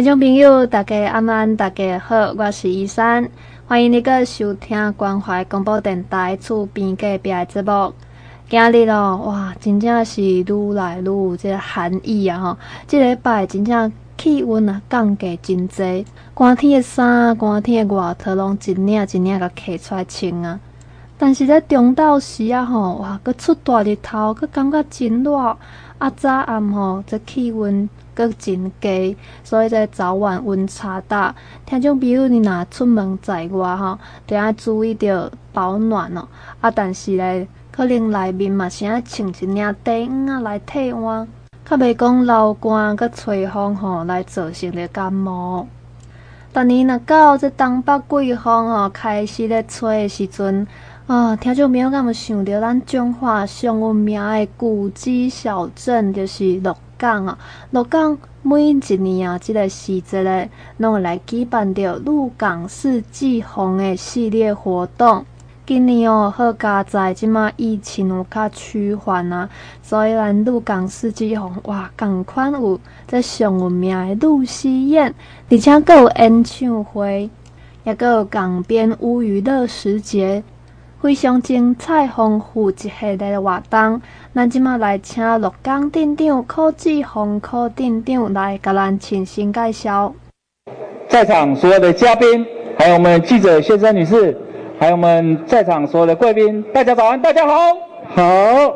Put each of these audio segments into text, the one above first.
观众朋友，大家晚安，大家好，我是依珊，欢迎你个收听关怀广播电台厝边隔壁的节目。今日哦，哇，真正是愈来愈有这个寒意啊！吼，这礼拜真正气温啊降低真侪，寒天的衫、寒天的外套拢一领一领甲摕出来穿啊。但是在中昼时啊，吼，哇，阁出大日头，阁感觉真热，啊早暗吼，这气温。阁真低，所以在早晚温差大。听众比如，你若出门在外吼，得爱注意着保暖哦。啊，但是咧，可能内面嘛是爱穿一领短裤啊来替换，较袂讲流汗阁吹风吼，来造成着感冒。但你若到这东北季风吼开始咧吹的时阵，啊，听众朋友敢有想着咱彰化上有名的古迹小镇，就是鹿港啊，鹿港每一年啊，这个时节咧，拢会来举办着鹿港四季红的系列活动。今年哦，好佳在即马疫情有较趋缓啊，所以咱鹿港四季红哇，共款有这上有名的露西宴，而且阁有演唱会，也阁有港边乌鱼乐时节。非常精彩丰富一系列的活动，咱即马来请陆江镇长柯志宏柯镇长来甲咱亲身介绍。在场所有的嘉宾，还有我们记者先生女士，还有我们在场所有的贵宾，大家早安，大家好，好。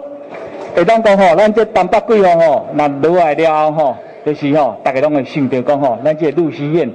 会当讲吼，咱这东北季风吼，那落来了吼，就是吼，大家拢会想到讲吼，咱这露西宴。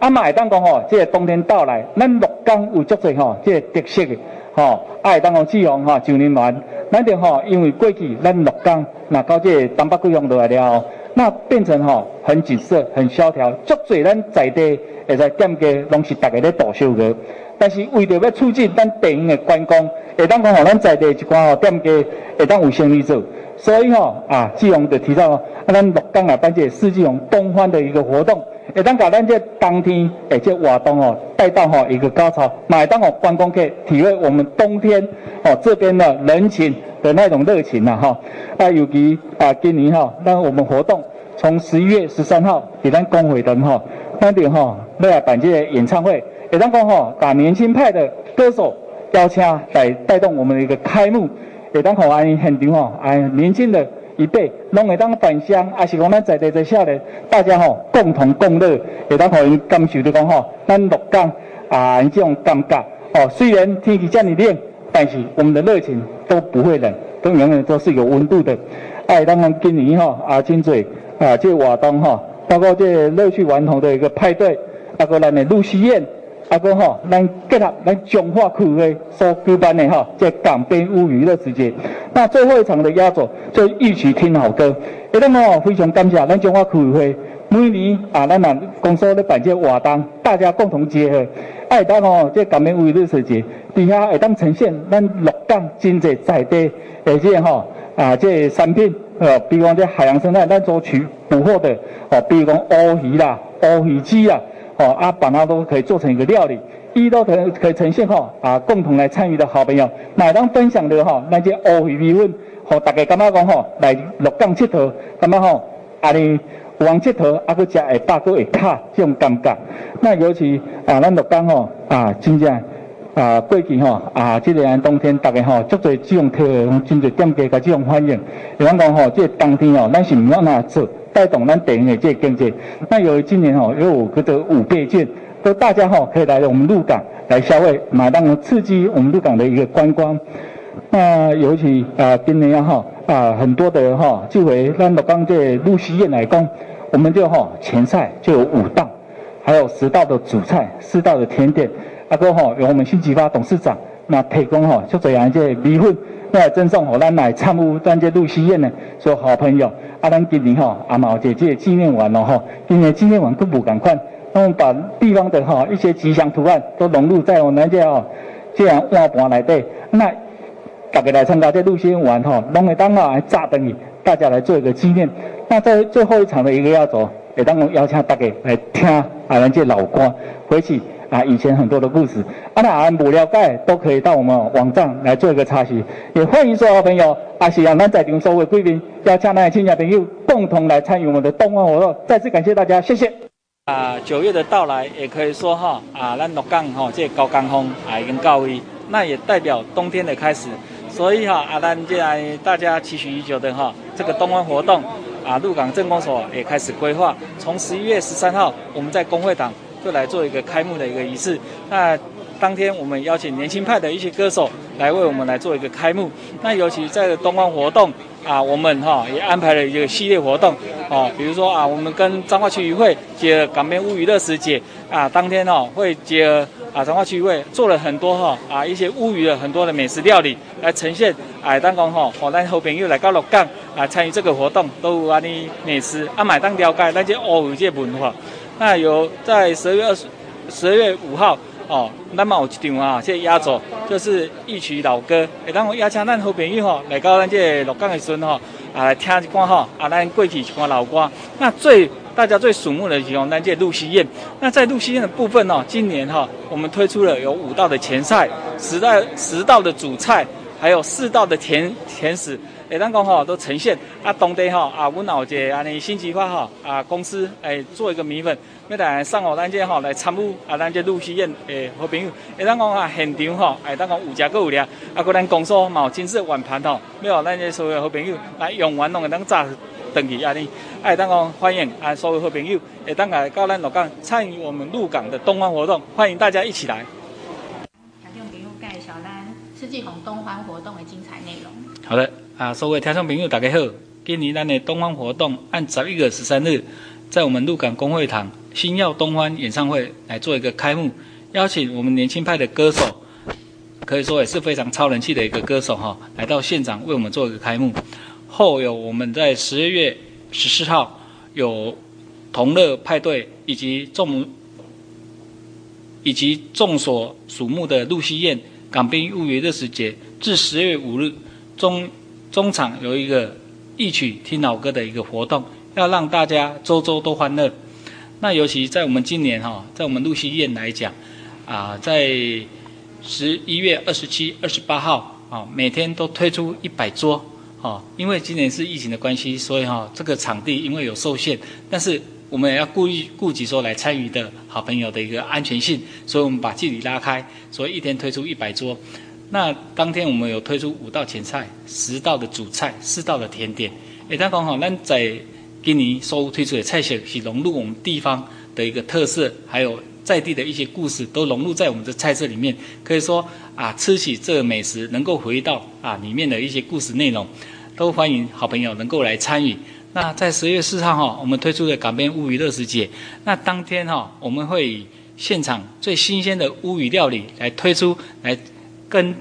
啊嘛会当讲吼，这个冬天到来，咱陆江有足侪吼，这个特色的。吼，爱当讲季风吼，就年晚，咱着吼，因为过去咱鹿港，那到这东北贵阳落来了后，那变成吼很景色，很萧条，足侪咱在地会使店家拢是逐个咧大小个，但是为着要促进咱地方的观光，会当讲吼，咱在地一寡吼店家会当有生意做，所以吼啊，季风就提到，啊，咱六港啊办这四季风东方的一个活动。会当把咱这当天诶这活动哦带到吼一个高潮，买当哦观光客体会我们冬天哦这边的人情的那种热情呐哈啊尤其啊今年哈，那我们活动从十一月十三号给咱公会的哈，那点哈要来办这个演唱会，会当讲吼把年轻派的歌手邀请来带动我们的一个开幕，会当吼安现场吼啊年轻的。一辈拢会当返乡，还是讲咱在地在下咧，大家吼共同共乐，会当互因感受着讲吼，咱鹿港啊，这种感觉哦。虽然天气这么冷，但是我们的热情都不会冷，都永远都是有温度的。哎，当然今年吼啊，真济啊，这活动吼，包括这乐趣顽童的一个派对，包括咱的露西宴。啊，哥吼，咱结合咱彰化区的所举办的吼，这港边乌鱼乐时节。那最后一场的压轴就一起听好歌。哎，咱吼非常感谢咱彰化区委会每年啊，咱呐公司咧办这活动，大家共同结合。哎，当吼这港边乌鱼乐时节，底下会当呈现咱鹿港真济在地而且吼啊这产品，呃，比如讲这海洋生态，咱所取捕获的哦，比如讲乌鱼啦、乌鱼子啦。哦，啊，把它都可以做成一个料理，一都可可以呈现哈啊，共同来参与的好朋友，来当分享的哈，那些乌鱼米粉，和大家感觉讲吼，来六港佚佗，感觉吼，啊你有人佚佗，啊，佫食会饱，佫会卡这种感觉。那尤其啊，咱六港吼啊，真正啊，过去吼啊，这个冬天大家吼，足侪这种特色，真侪店家甲这种欢迎。比方讲吼，这个冬天哦，咱是毋要哪做？带动咱地方的这个经济，那由于今年吼有五个五倍券，都大家吼可以来我们鹿港来消费，马上刺激我们鹿港的一个观光。那尤其啊今年哈啊很多的哈，就为咱鹿港这露西宴来讲，我们就哈前菜就有五道，还有十道的主菜，四道的甜点。阿哥吼由我们新吉发董事长那提供哈就这样这米粉。来赠送吼咱来参与咱这露西宴的所有好朋友，啊，咱今年吼也嘛有这这纪念完咯吼，今年纪念完都不赶快，我们把地方的哈一些吉祥图案都融入在我们这吼这样碗盘内底，那大家来参加这露西宴玩吼，拢会当啊来炸灯去，大家来做一个纪念。那在最后一场的一个压轴，也当我邀请大家来听啊咱这老歌回去。啊，以前很多的故事，啊，那不了解都可以到我们网站来做一个查询，也欢迎所有朋友，啊，是让咱在场所有贵宾，邀请咱的亲戚朋友共同来参与我们的冬奥活动。再次感谢大家，谢谢。啊，九月的到来，也可以说哈啊，咱鹿港哈这个高岗风啊已经到位，那也代表冬天的开始。所以哈啊，咱既然大家期许已久的哈这个冬欢活动啊，鹿港镇公所也开始规划，从十一月十三号，我们在工会党就来做一个开幕的一个仪式。那当天我们邀请年轻派的一些歌手来为我们来做一个开幕。那尤其在冬欢活动。啊，我们哈也安排了一个系列活动，哦，比如说啊，我们跟彰化区渔会结合港边乌鱼乐时节啊，当天哈会结合啊彰化区渔会做了很多哈啊一些乌鱼的很多的美食料理来呈现，哎，当讲哈，我咱好朋友来到鹿港啊参与这个活动，都有安尼美食啊，买当了解那些乌鱼这文化。那有在十二月二十十二月五号。哦，咱嘛有一场啊，这压轴就是一曲老歌，会当我邀请咱好朋友吼来到咱这鹿港的时阵吼，啊来听一段吼，啊咱过去一段老歌。那最大家最瞩目的就是咱这露西宴。那在露西宴的部分哦，今年哈我们推出了有五道的前菜，十道十道的主菜，还有四道的甜甜食。诶，咱讲吼都呈现啊，当地吼啊，阮有一个安尼新计划吼啊，公司诶做一个米粉，要来送互咱这吼来参与啊，咱这露西宴诶好朋友。诶，咱讲啊现场吼，诶，咱讲有食阁有俩，啊，搁咱公司嘛有精致碗盘吼，要互咱这所有好朋友来用完拢会咱炸等去安尼。哎，当讲欢迎啊，所有好朋友会当来到咱鹿港参与我们鹿港的冬欢活动，欢迎大家一起来。听众朋友介绍咱世纪红冬欢活动的精彩内容。好的。啊，所有听众朋友，大家好！今年咱的东方活动按十一月十三日，在我们鹿港公会堂星耀东方演唱会来做一个开幕，邀请我们年轻派的歌手，可以说也是非常超人气的一个歌手哈，来到现场为我们做一个开幕。后有我们在十二月十四号有同乐派对，以及众以及众所瞩目的露西宴港边乌鱼乐时节，至十二月五日中。中场有一个一曲听老歌的一个活动，要让大家周周都欢乐。那尤其在我们今年哈，在我们露西宴来讲，啊，在十一月二十七、二十八号啊，每天都推出一百桌啊。因为今年是疫情的关系，所以哈，这个场地因为有受限，但是我们也要顾虑顾及说来参与的好朋友的一个安全性，所以我们把距离拉开，所以一天推出一百桌。那当天我们有推出五道前菜、十道的主菜、四道的甜点。诶，他刚好，咱在今年所推出的菜色是融入我们地方的一个特色，还有在地的一些故事，都融入在我们的菜色里面。可以说啊，吃起这个美食，能够回到啊里面的一些故事内容，都欢迎好朋友能够来参与。那在十月四号哈，我们推出的港边乌鱼乐时节，那当天哈，我们会以现场最新鲜的乌鱼料理来推出来。跟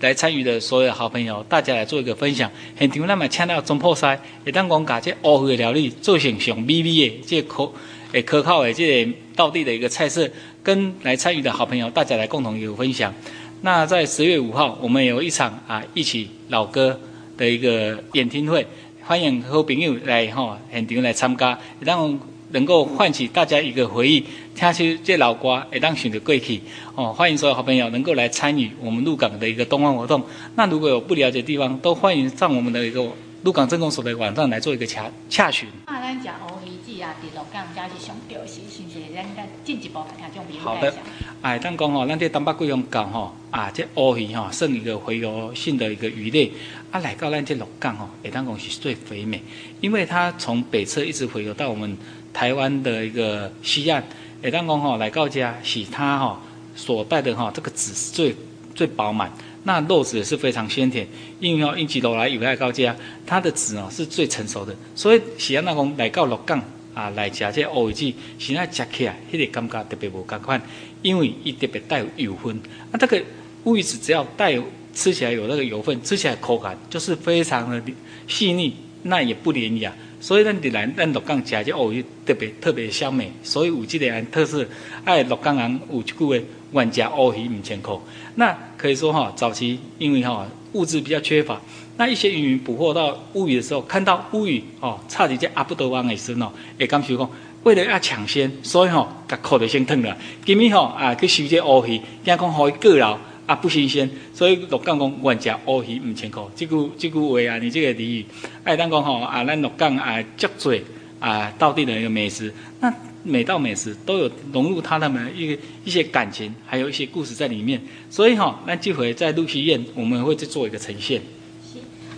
来参与的所有好朋友，大家来做一个分享。现场咱们请到总铺师，会当讲把这乌鱼的料理做成上美味的，这可诶可靠的这道地的一个菜色，跟来参与的好朋友，大家来共同有分享。那在十月五号，我们有一场啊一起老歌的一个演听会，欢迎好朋友来哈现场来参加，让。能够唤起大家一个回忆，听起这老歌，会当想着过去哦。欢迎所有好朋友能够来参与我们鹿港的一个冬欢活动。那如果有不了解的地方，都欢迎上我们的一个鹿港镇公所的网站来做一个洽洽询。啊，咱讲乌鱼子啊，伫鹿港才是上钓是，是不是？咱再进一步来听种比喻好的，哎，当讲吼，咱这东北贵阳港吼，啊，这乌鱼吼，算一个洄游性的一个鱼类，啊，来到咱这鹿港吼，会当讲是最肥美，因为它从北侧一直洄游到我们。台湾的一个西岸，诶，当讲吼来到家，是它哈所带的哈这个籽是最最饱满，那肉质也是非常鲜甜。因为哦，一直落来有来到家，它的籽哦是最成熟的，所以是安那讲来到鹿港啊来吃这乌鱼子，是那吃起来迄个感觉特别无同款，因为伊特别带有油分。啊，这个乌鱼子只要带有吃起来有那个油分，吃起来口感就是非常的细腻，那也不粘牙。所以咱伫来咱鹿港食这乌鱼特别特别香美，所以有这个特色。哎，鹿港人有一句话，愿食乌鱼毋千箍。那可以说哈，早期因为哈物质比较缺乏，那一些渔民捕获到乌鱼的时候，看到乌鱼哦，差点在阿不多湾的时候，会感觉讲，为了要抢先，所以吼，甲裤就先脱了。今日吼啊去收这乌鱼，惊讲互伊过劳。啊，不新鲜，所以鹿港公愿吃乌鱼五千块，这句这句话啊，你这个俚语，哎，当讲吼啊，咱鹿港啊，足多啊，道地的一个美食。那每道美食都有融入他们一个一些感情，还有一些故事在里面。所以哈，那这回在鹿溪宴，我们会去做一个呈现。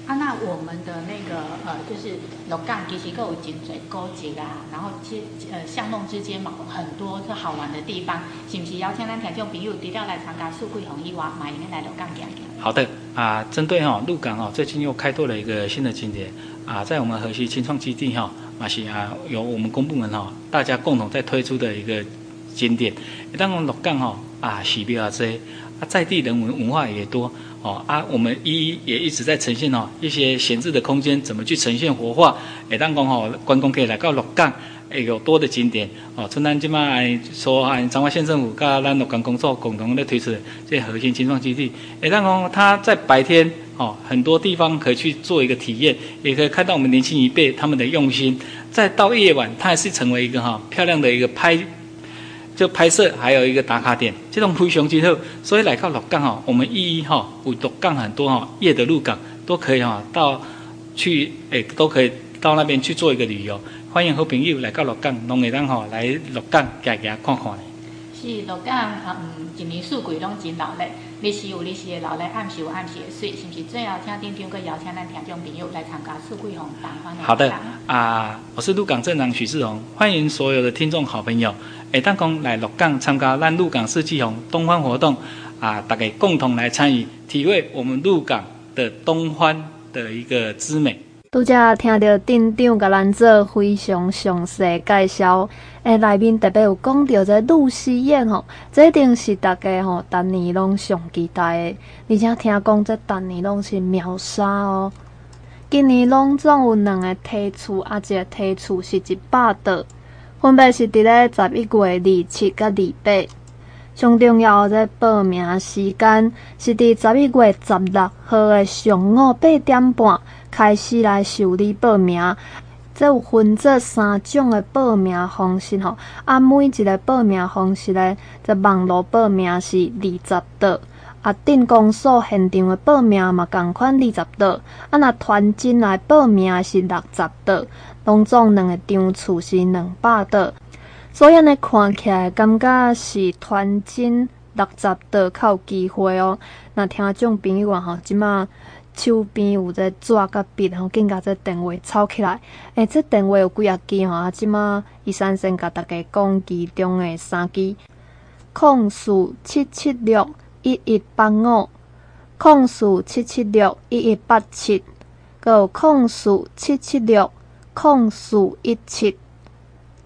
啊，那我们的那个呃，就是鹿港其实都有真济古迹啊，然后其实呃巷弄之间嘛，很多是好玩的地方，是不是邀请咱听众朋友除了来参加四季红以外，嘛应该来鹿港行行？好的啊，针对哈鹿港哦，最近又开拓了一个新的景点啊，在我们河西青创基地哈，马西啊由我们公部门哈，大家共同在推出的一个景点。当我们鹿港哈啊，喜比啊这啊在地人文文化也多。哦啊，我们一一也一直在呈现哦，一些闲置的空间怎么去呈现活化？诶，当讲吼，观光可以来到鹿港，诶，有多的景点哦。从咱今麦说，按彰化县政府跟咱鹿港工作共同的推出这核心青创基地。诶，当讲他在白天哦，很多地方可以去做一个体验，也可以看到我们年轻一辈他们的用心。再到夜晚，它还是成为一个哈漂亮的一个拍。拍摄还有一个打卡点，这种非常之后，所以来到鹿港哈，我们一一哈，有鹿港很多哈，夜的鹿港都可以哈，到去诶都可以到那边去做一个旅游，欢迎好朋友来到鹿港，拢会当哈来鹿港行行看看。是鹿港，嗯，一年四季拢真热。闹，日时有日时的热闹，暗时有暗时的水，是不是？最后听店长阁邀请咱听众朋友来参加四季红东欢的。好的啊，我是鹿港镇长许志宏，欢迎所有的听众好朋友。诶，当讲来鹿港参加咱鹿港四季红东欢活动啊，大家共同来参与，体会我们鹿港的东欢的一个之美。拄则听到店长甲咱做非常详细介绍，诶，内面特别有讲到这鹿溪宴吼，这一定是大家吼逐年拢上期待的，而且听讲这逐年拢是秒杀哦。今年拢总有两个梯次，啊，一个梯次是一百桌。分别是伫咧十一月二七甲二八，上重要的报名时间是伫十一月十六号的上午八点半开始来受理报名。这有分这三种的报名方式吼，啊，每一个报名方式咧，这网络报名是二十桌，啊，镇公所现场的报名嘛，共款二十桌，啊，若团进来报名是六十桌。拢总两个场次是两百桌，所以呢看起来感觉是团进六十桌较有机会哦。那听众朋友吼，即马手边有这纸甲笔吼，紧甲这电话抄起来。诶、欸，这电话有几啊支吼？啊，即马伊先生甲大家讲其中的三支：空四七七六一一八五，空四七七六一一八七，阁有空四七七六。空四一七，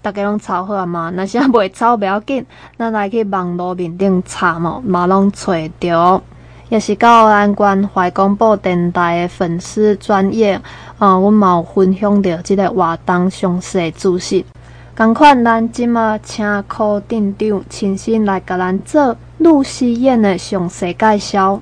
大家拢抄好啊嘛？若是未抄，不要紧，咱来去网络面顶查嘛，嘛拢找着。也是到咱关怀广播电台的粉丝专业啊，阮嘛有分享着即个活动详细资讯。同款咱即马请柯店长亲身来甲咱做露西宴的详细介绍。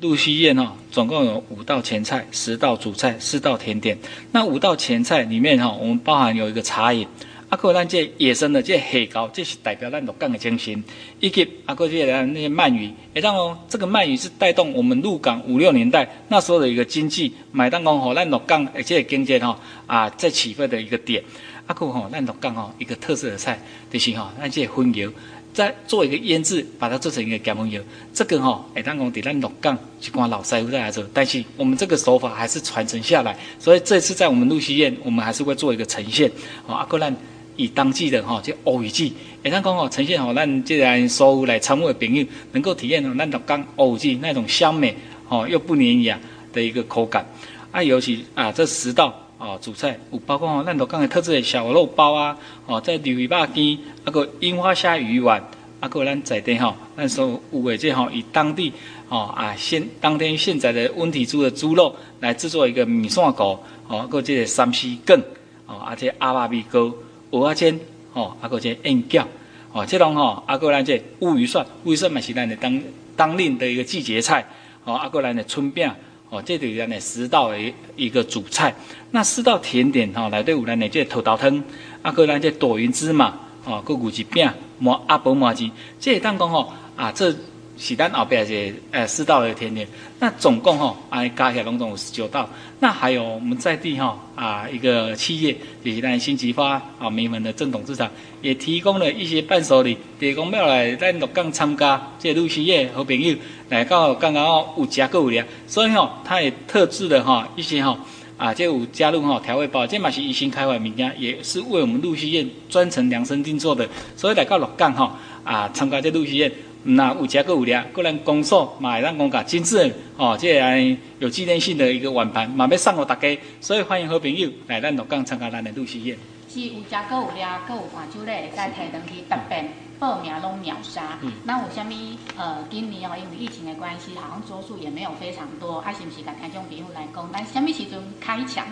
露西宴哦，总共有五道前菜、十道主菜、四道甜点。那五道前菜里面哈，我们包含有一个茶饮。阿哥咱这野生的这黑膏，这是代表咱鹿港的精神。以及阿哥这些那些鳗鱼，哎，当哦，这个鳗鱼是带动我们鹿港五六年代那时候的一个经济，买当讲吼，咱鹿港而且经济吼啊在起飞的一个点。阿哥吼，咱鹿港吼一个特色的菜就是吼，咱这荤油。再做一个腌制，把它做成一个咸丰油。这个吼、哦，哎，当讲在咱鹿港去关老师傅在来做，但是我们这个手法还是传承下来。所以这次在我们鹿溪宴，我们还是会做一个呈现。哦，阿哥咱以当季的哈，这乌鱼季，哎，当讲哦，呈现好，咱既然所有来参与的朋友能够体验哦，咱鹿港乌鱼季那种香美哦又不粘牙的一个口感。啊，尤其啊这十道。哦，主菜有包括哦，咱鹿港的特制的小肉包啊，哦，在鲤鱼肉羹，啊个樱花虾鱼丸，啊个咱在地吼，咱所有的这吼以当地哦啊现当天现宰的温体猪的猪肉来制作一个米线糕，哦，个这个三丝羹，哦，啊这阿爸米糕，蚵仔煎，哦，啊个这燕饺，哦，这种吼，啊个咱这乌鱼蒜，乌鱼蒜嘛是咱的当当令的一个季节菜，哦，啊个咱的春饼。哦，这里呢十道的一个主菜，那四道甜点吼，来对五咱的这土豆汤，啊，个咱这朵云芝麻，哦，个五吉饼，麻阿婆麻糬，这当讲吼啊，这是咱后边是呃四道的甜点，那总共哈啊加起来拢总有十九道。那还有我们在地吼啊一个企业，就是咱新吉发啊名门的正统制厂，也提供了一些伴手礼，提供要来咱鹿港参加这露西宴好朋友来到刚刚有食购物的，所以吼他也特制的哈一些吼啊这有加入吼调味包，这嘛是一新开发的物件，也是为我们露西宴专程量身定做的，所以来到鹿港哈啊参加这露西宴。那有食个有料，个人公所买让公家精致哦，这样有纪念性的一个碗盘，嘛要送给大家，所以欢迎好朋友来咱鹿港参加咱的露西宴。是有食个有俩，个有伴手礼，再提登去答辩报名拢秒杀。嗯、那有虾米呃，今年哦，因为疫情的关系，好像桌数也没有非常多，啊，是不是甲听众朋友来讲，但是虾米时阵开抢？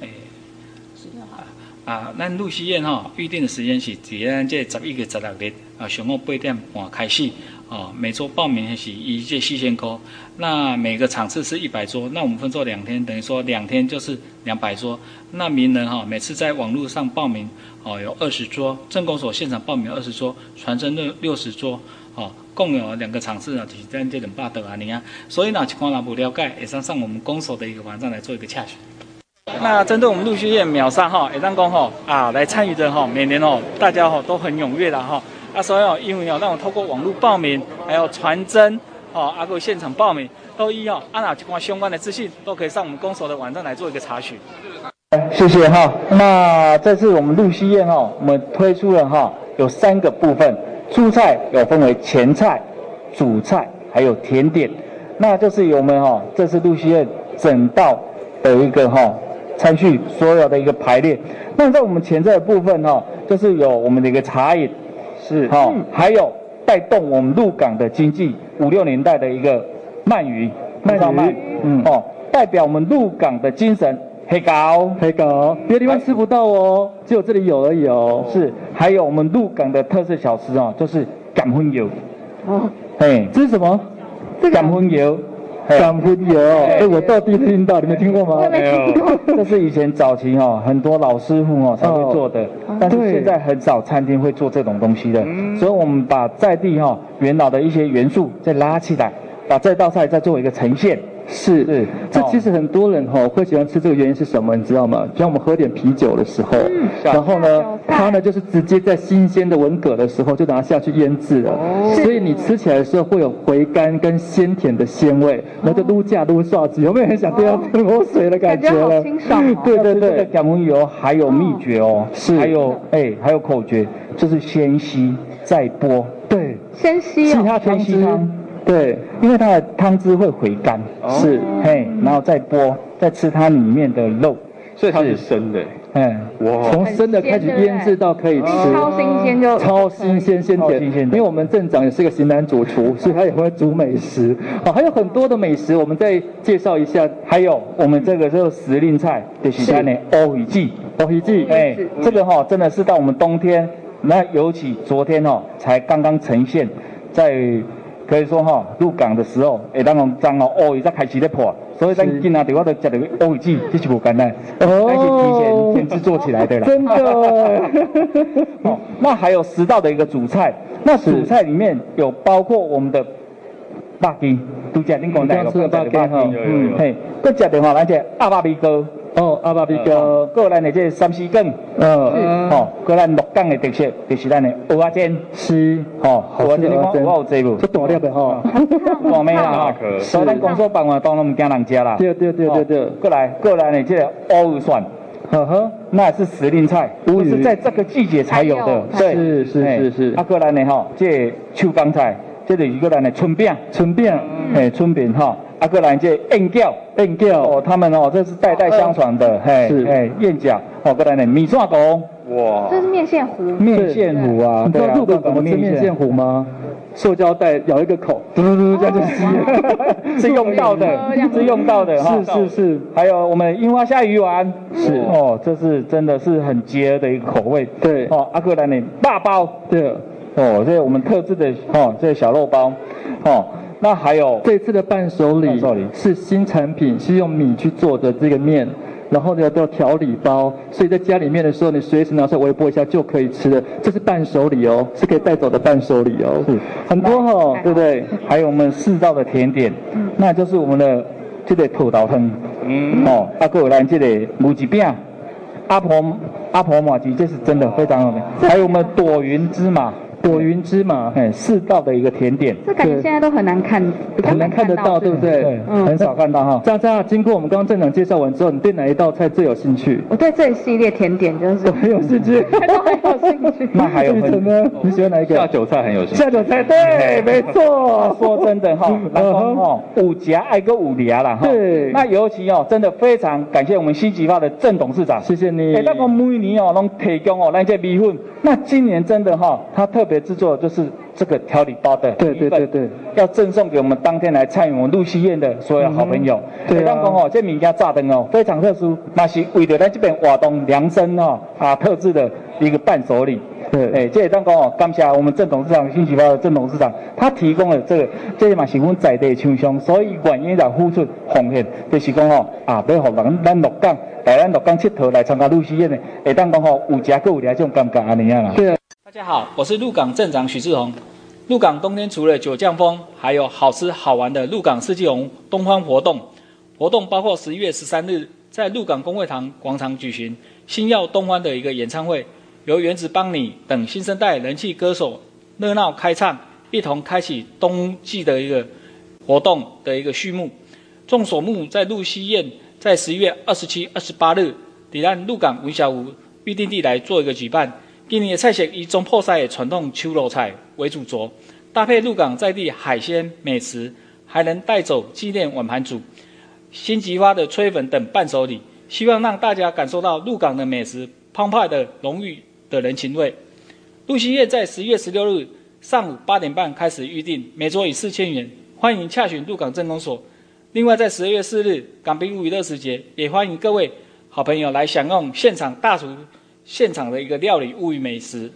诶，十六号。啊，咱露西宴吼，预定的时间是在咱这十一月十六日啊，上午八点半开始。哦，每桌报名是一届四千块。那每个场次是一百桌，那我们分做两天，等于说两天就是两百桌。那名人哈，每次在网络上报名哦，有二十桌；镇公所现场报名二十桌，传真六六十桌。哦，共有两个场次啊，就是咱这两百多啊，你啊。所以呢，情况若不了解，也上上我们公所的一个网站来做一个洽询。那针对我们露西宴秒杀哈，也当讲哈啊来参与的哈，每年哦大家哈都很踊跃的哈啊，所以哦因为哦让我透过网络报名，还有传真哦，啊个现场报名都一样，啊哪关相关的资讯都可以上我们公所的网站来做一个查询。谢谢哈。那这次我们露西宴哈，我们推出了哈有三个部分，蔬菜有分为前菜、主菜还有甜点，那就是我们哈这次露西宴整道的一个哈。餐具所有的一个排列，那在我们前菜的部分哈、哦，就是有我们的一个茶饮，是。哈、哦嗯，还有带动我们鹿港的经济五六年代的一个鳗鱼，鳗鱼，嗯。哦，代表我们鹿港的精神，黑膏，黑膏，别的地方吃不到哦，只有这里有而已哦，是，还有我们鹿港的特色小吃哦，就是港荤油，哦，嘿，这是什么？港荤油。港婚油，哎、欸，我到第一次听到，你们听过吗？没有，这是以前早期哦，很多老师傅哦才会做的，哦，但是现在很少餐厅会做这种东西的，嗯，所以我们把在地哈元老的一些元素再拉起来，把这道菜再做一个呈现。是，是，这其实很多人哈会喜欢吃这个原因是什么？你知道吗？就像我们喝点啤酒的时候，嗯、然后呢，它呢就是直接在新鲜的文蛤的时候就拿下去腌制了，所以你吃起来的时候会有回甘跟鲜甜的鲜味，然后就撸架撸刷子，有没有很想对它喷口水的感觉了？感觉清爽哦。对对对，感温油还有秘诀哦，是，还有哎还有口诀，就是先吸再剥，对，先吸哦，其他汤汁。对，因为它的汤汁会回甘，哦、是，嘿，然后再剥，再吃它里面的肉，所以它是生的，嗯，哇，从生的开始腌制到可以吃，超新鲜就超新鲜鲜甜，因为我们镇长也是个型男主厨，所以他也会煮美食，哦，还有很多的美食，我们再介绍一下，还有我们这个就是时令菜，就是它的乌鱼子，乌鱼季，哎，这个哈真的是到我们冬天，那尤其昨天哦才刚刚呈现在。可以说哈，入港的时候，会当用脏哦，鳄鱼在开始在破，所以咱今仔日我都食到鳄鱼子，这是不简单，而且提前先制作起来的啦。真的。哦，那还有十道的一个主菜，那主菜里面有包括我们的肉羹，都讲恁讲的有肉羹哈，嗯嘿，搁食的话，咱这鸭肉米糕。哦，阿爸比较，过来的这三丝羹，嗯，哦，过来鹿港的特色就是咱的蚵仔煎，是，哦，蚵仔煎你看我有这无？这大粒的哈，大枚啦，所以咱工作办活动都唔惊人食啦。对对对对对，过来过来的这乌鱼蒜，呵呵，那是时令菜，乌鱼。是在这个季节才有的，对，是是是是。阿，过来的哈，这秋光菜，这里一个人的春饼，春饼，哎，春饼哈。阿哥来这燕饺，燕饺哦，他们哦，这是代代相传的，嘿，是，哎，燕饺，哦，过来呢，米线糕，哇，这是面线糊，面线糊啊，你知道鹿港怎么吃面线。糊吗？塑胶袋咬一个口，嘟嘟嘟这样就吸，是用到的，是用到的哈，是是是，还有我们樱花虾鱼丸，是。哦，这是真的是很结的一个口味，对，哦，阿哥兰的，大包，对，哦，这是我们特制的，哦，这个小肉包，哦。那还有这次的伴手礼是新产品，是用米去做的这个面，然后呢，都调理包，所以在家里面的时候，你随时拿出来微波一下就可以吃了。这是伴手礼哦，是可以带走的伴手礼哦。是很多哈、哦，对不对？还有我们四道的甜点，嗯、那就是我们的这个土豆汤，嗯，哦，阿哥来这个母鸡饼，阿婆阿婆麻糬，这是真的非常好的。还有我们朵云芝麻。朵云芝麻，哎，四道的一个甜点，这感觉现在都很难看，很难看得到，对不对？很少看到哈。渣渣，经过我们刚刚镇长介绍完之后，你对哪一道菜最有兴趣？我对这一系列甜点就是很有兴趣，都很有兴趣。那还有什么？你喜欢哪一个？下酒菜很有兴趣。下酒菜，对，没错。说真的哈，然后哈，五夹爱个五夹啦哈。对。那尤其哦，真的非常感谢我们新吉发的郑董事长，谢谢你。哎，那个每年哦，拢提供哦那些米粉。那今年真的哈，他特别制作就是。这个调理包的，对对对对，要赠送给我们当天来参与我们露西宴的所有好朋友。对啊，哦，这名家炸灯哦，非常特殊，那是为了咱这边活动量身哦啊特制的一个伴手礼。对，哎，这也当讲哦，感谢我们郑董事长、新吉发的郑董事长，他提供了这个，这也嘛是我们在地厂商，所以愿意来付出奉献，就是讲哦啊，要让人咱鹿港来咱鹿港佚佗来参加露西宴的，会当讲哦有食阁有聊这种感觉安尼啊啦。对啊。大家好，我是鹿港镇长许志宏。鹿港冬天除了酒降风，还有好吃好玩的鹿港四季红冬欢活动。活动包括十一月十三日在鹿港公会堂广场举行星耀冬欢的一个演唱会，由原子邦尼等新生代人气歌手热闹开唱，一同开启冬季的一个活动的一个序幕。众所目在露西宴在十一月二十七、二十八日，抵达鹿港文小湖预定地来做一个举办。今年的菜色以中破塞的传统秋肉菜为主轴，搭配鹿港在地海鲜美食，还能带走纪念碗盘组、新吉花的吹粉等伴手礼，希望让大家感受到鹿港的美食澎湃的浓郁的人情味。露西宴在十月十六日上午八点半开始预订，每桌以四千元，欢迎洽询鹿港镇公所。另外，在十二月四日港滨娱乐时节，也欢迎各位好朋友来享用现场大厨。现场的一个料理物语美食。